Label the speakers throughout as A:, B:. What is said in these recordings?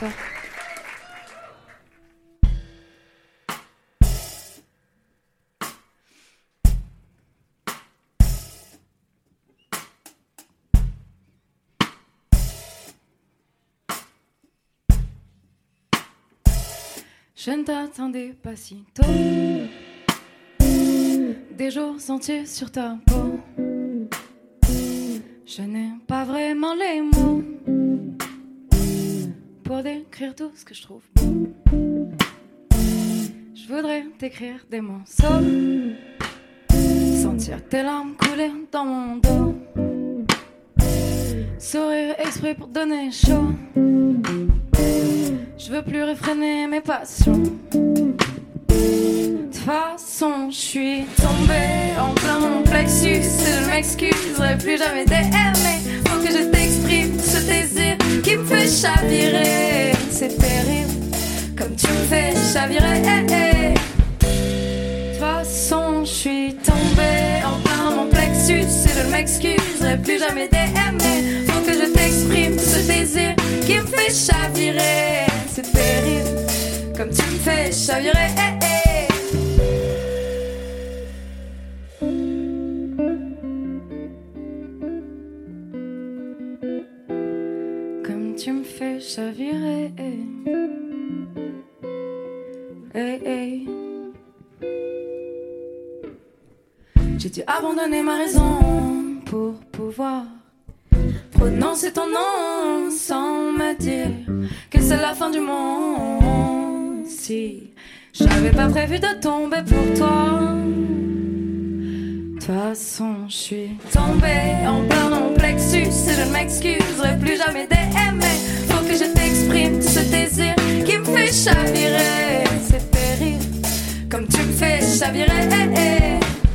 A: Je ne t'attendais pas si tôt. Des jours entiers sur ta peau. Je n'ai pas vraiment les mots pour décrire tout ce que je trouve. Je voudrais t'écrire des morceaux, sentir tes larmes couler dans mon dos, sourire exprès pour donner chaud. Je veux plus réfréner mes passions. De façon, je suis tombée en plein mon plexus. Je m'excuserai plus jamais d'aimer. Faut que je t'exprime ce désir chavirer. C'est terrible, comme tu me fais chavirer. De toute façon, je suis tombée en plein mon plexus. Et je ne m'excuserai plus jamais d'aimer. Faut que je t'exprime ce désir qui me fait chavirer. C'est terrible, comme tu me fais chavirer. Comme J'ai dû abandonner ma raison pour pouvoir prononcer ton nom sans me dire que c'est la fin du monde. Si j'avais pas prévu de tomber pour toi. De toute façon, je suis tombée en plein plexus et je ne m'excuserai plus jamais d'aimer. Ce désir qui me fait chavirer. C'est terrible, comme tu me fais chavirer.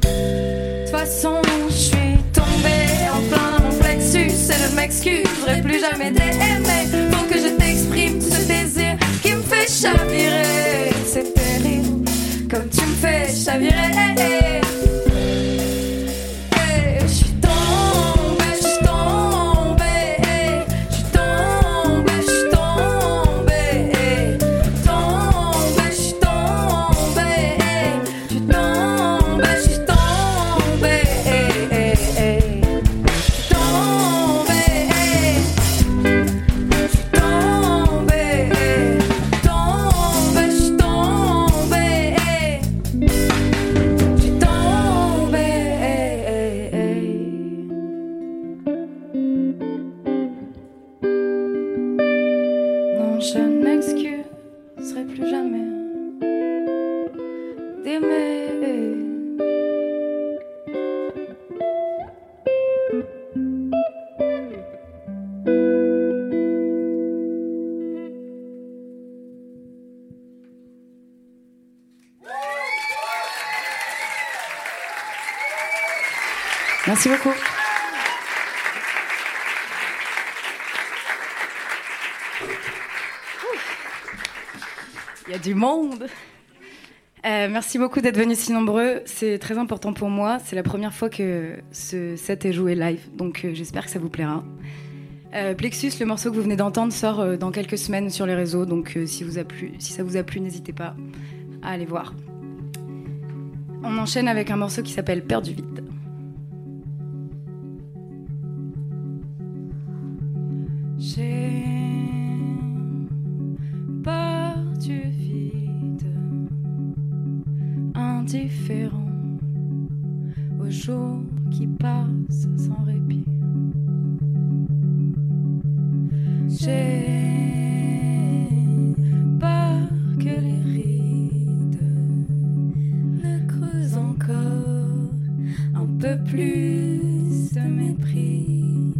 A: De toute façon, je suis tombée en plein dans mon plexus et je ne m'excuserai plus jamais d'aimer. Faut que je t'exprime ce désir qui me fait chavirer. C'est terrible, comme tu me fais chavirer. Je ne m'excuserai plus jamais d'aimer. Merci beaucoup. Il y a du monde. Euh, merci beaucoup d'être venus si nombreux. C'est très important pour moi. C'est la première fois que ce set est joué live, donc euh, j'espère que ça vous plaira. Euh, Plexus, le morceau que vous venez d'entendre, sort dans quelques semaines sur les réseaux, donc si, si ça vous a plu, n'hésitez pas à aller voir. On enchaîne avec un morceau qui s'appelle Père du vide. J'ai jours qui passent sans répit. J'ai peur que les rides ne creusent encore un peu plus de mépris.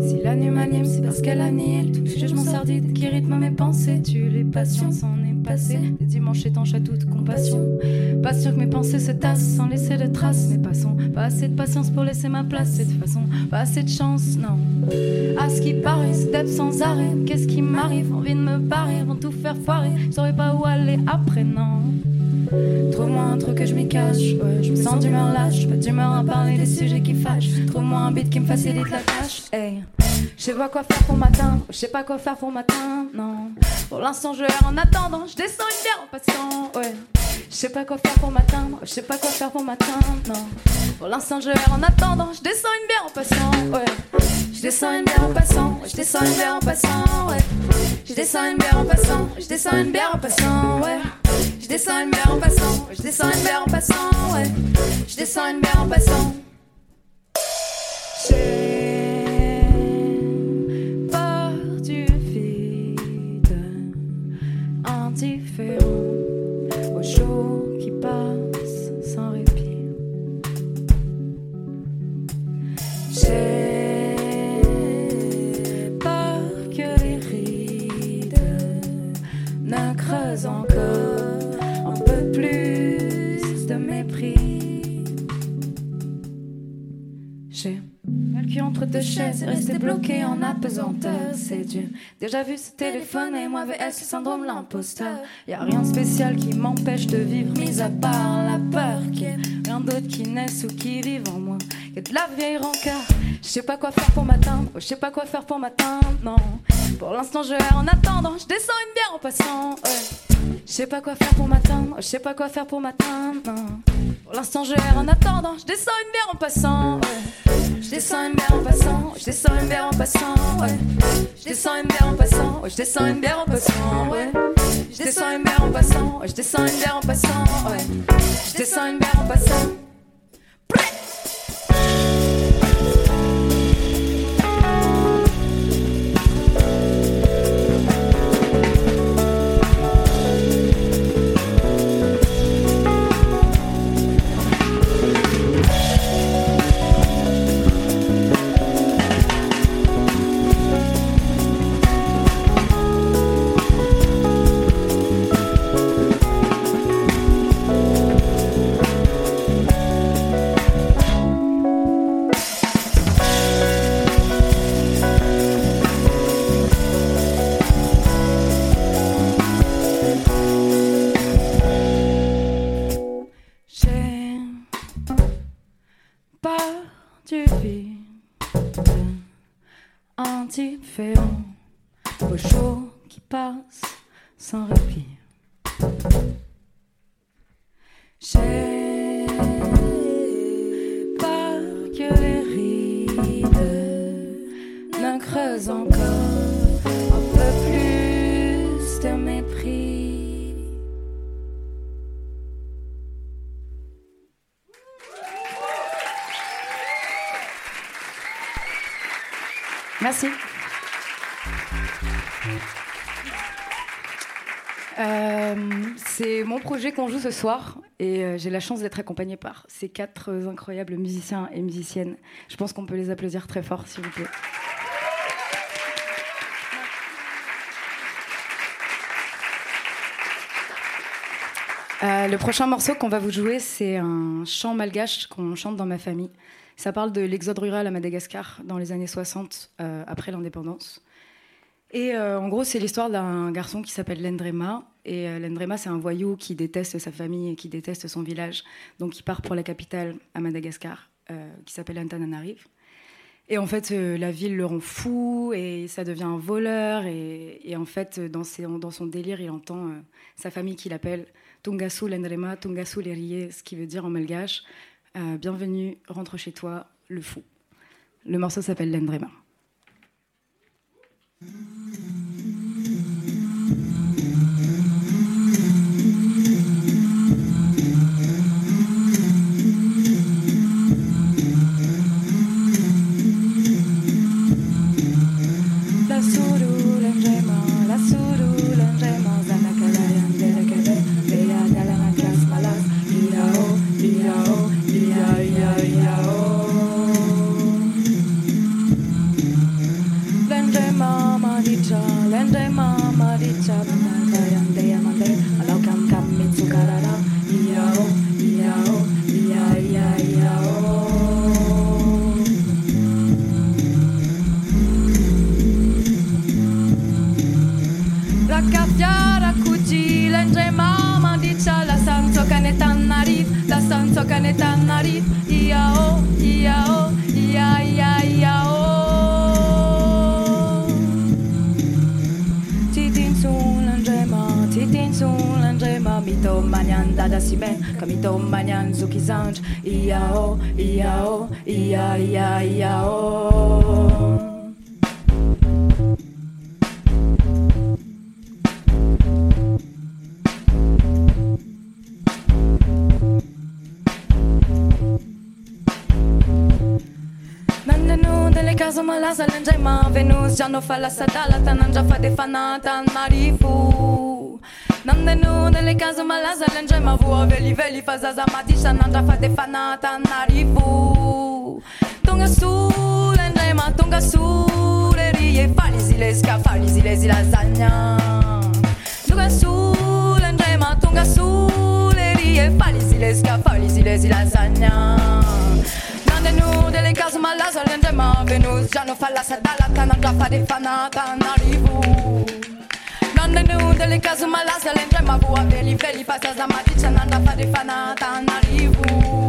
A: Si la nuit m'anime, c'est parce qu'elle annihile tous les jugements sordides qui rythment mes pensées. Tu les patients s'en est passé. Des dimanches étanches à toute compassion. Pas sûr que mes pensées se tassent sans laisser de traces. Mais passons, pas assez de patience pour laisser ma place. Toute façon, pas assez de chance, non. À ce qui paraît, step sans arrêt. Qu'est-ce qui m'arrive? Envie de me barrer, vont tout faire foirer. Je saurais pas où aller après, non. Trouve-moi un truc que je m'y cache. Ouais, je me sens d'humeur lâche. Pas d'humeur à parler des sujets qui fâchent. Trouve-moi un beat qui me facilite la tâche. Hey. Je sais pas quoi faire pour m'atteindre. Je sais pas quoi faire pour m'atteindre. Non. Pour l'instant, je erre en attendant. Je descends une bière en passant. Ouais. Je sais pas quoi faire pour m'atteindre. Je sais pas quoi faire pour m'atteindre. Non. Pour l'instant, je erre en attendant. Je descends une bière en passant. Ouais. Je descends une bière en passant. Je descends une bière en passant. Ouais. Je descends une bière en passant. Je descends une bière en passant. Ouais. Je descends une bière en passant. Je descends une bière en passant. Ouais. Je descends une bière en passant. Entre deux chaises, resté bloqué en apesanteur, c'est Dieu. Déjà vu ce téléphone et moi VS le syndrome l'imposteur. Y a rien de spécial qui m'empêche de vivre, mis à part la peur qu'il y ait rien d'autre qui naisse ou qui vive en moi. Que de la vieille rancœur. Je sais pas quoi faire pour m'atteindre, je sais pas quoi faire pour m'atteindre, non. Pour l'instant je erre en attendant, je descends une bière en passant, ouais. Je sais pas quoi faire pour m'atteindre, je sais pas quoi faire pour m'atteindre, non. Pour l'instant je erre en attendant, je descends une bière en passant, ouais. Je descends une bière en passant, je descends une bière en passant, ouais. Je descends une bière en passant, ouais. je descends une bière en passant, ouais. Je descends une bière en passant, je descends une en passant, ouais. Je descends une bière en passant. Indifférent aux jours qui passent sans répit. J'ai peur que les rides ne creusent encore Euh, c'est mon projet qu'on joue ce soir et euh, j'ai la chance d'être accompagnée par ces quatre incroyables musiciens et musiciennes. Je pense qu'on peut les applaudir très fort, s'il vous plaît. Euh, le prochain morceau qu'on va vous jouer, c'est un chant malgache qu'on chante dans ma famille. Ça parle de l'exode rural à Madagascar dans les années 60, euh, après l'indépendance. Et euh, en gros, c'est l'histoire d'un garçon qui s'appelle Lendrema. Et Lendrema, c'est un voyou qui déteste sa famille et qui déteste son village. Donc, il part pour la capitale à Madagascar, qui s'appelle Antananarive. Et en fait, la ville le rend fou et ça devient un voleur. Et, en fait, dans, son délire, il entend sa famille qui l'appelle Tungasu Lendrema, Tungasu Lerie, ce qui veut dire en malgache euh, Bienvenue, rentre chez toi, le fou. Le morceau s'appelle Lendrema. mitomanian dadasime kamitomanian zukizanj iao iao ia ia iao kazo malaza landray fa zanofalasadalatana andrafadefanatany marifu. Nam nele cazuri laza le ngema vua veli veli faza za matisha nanja fate fanata narifu Tonga sule ngema tonga sule rie fali zile ska fali zile zila zanya Tonga sule ngema tonga sule rie fali zile ska fali zile zila zanya Nandenu dele cazuri malaza le ngema venus già no sa narifu Caso malas ela entra ma rua Veli, veli, passas da matica Nanda fare fanata, n'arrivo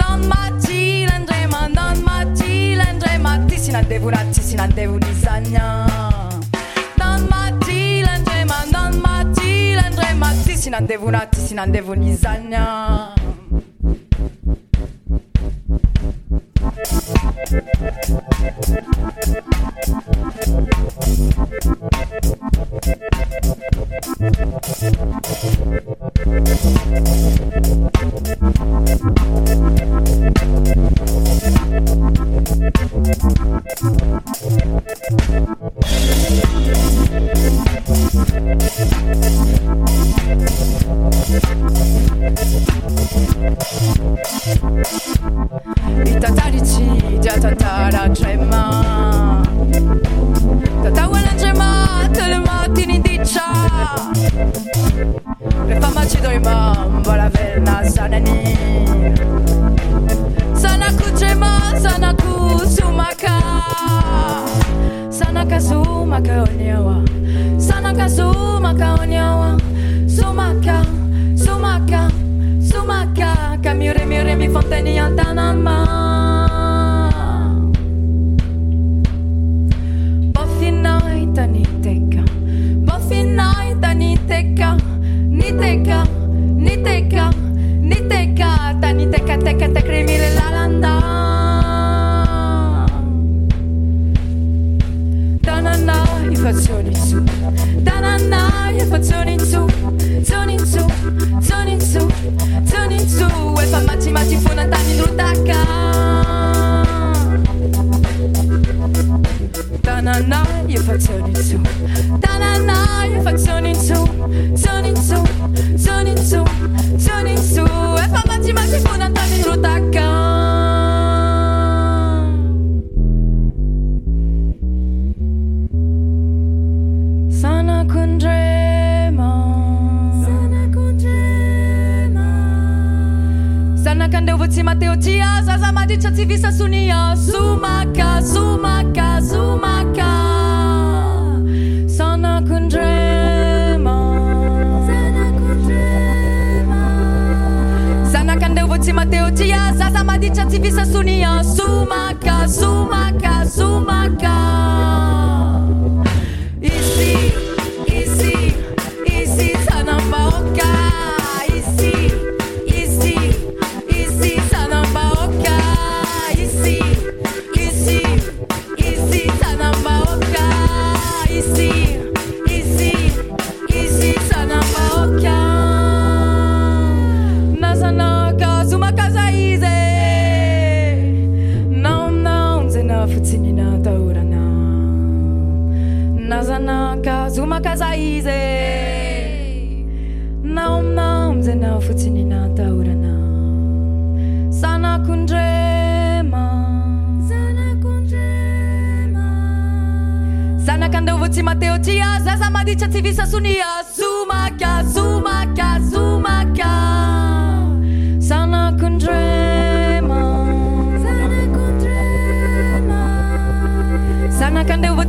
A: Non maci, l'andrema, non maci, l'andrema Ti si n'andevo, ti si Non non Ti si ti si Thank Thank you. Le famaci do imam Vola verna sanani Sanaku trema sanaku sumaka Sanaka sumaka onyawa Sanaka sumaka onyawa Sumaka Sumaka Sumaka Kamure mire mi fonteni antananma chatty chatty visa suni eza izy nao aminao amizay nao fotsiny natahorana zanakondrema. Zanakandeo votsy mateo ty azaza maditsa tsy visasonia zomakaz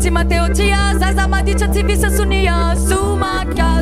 A: Fatima te odia, zaza madice ti vise sunia, suma ka.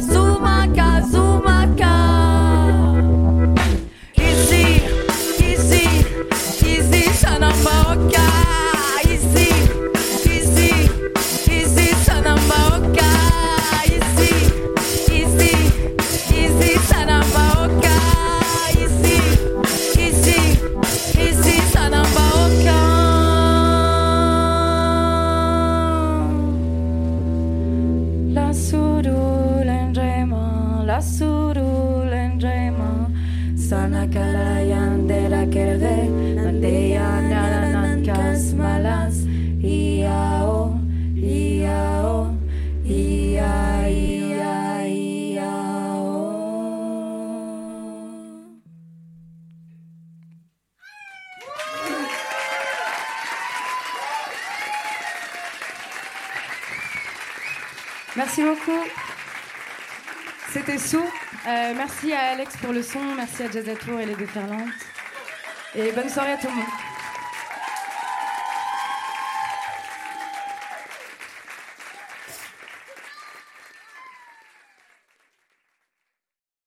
B: Merci beaucoup. C'était Sou. Euh, merci à Alex pour le son, merci à Jazz Tour et les déferlantes. Et bonne soirée à tout le monde.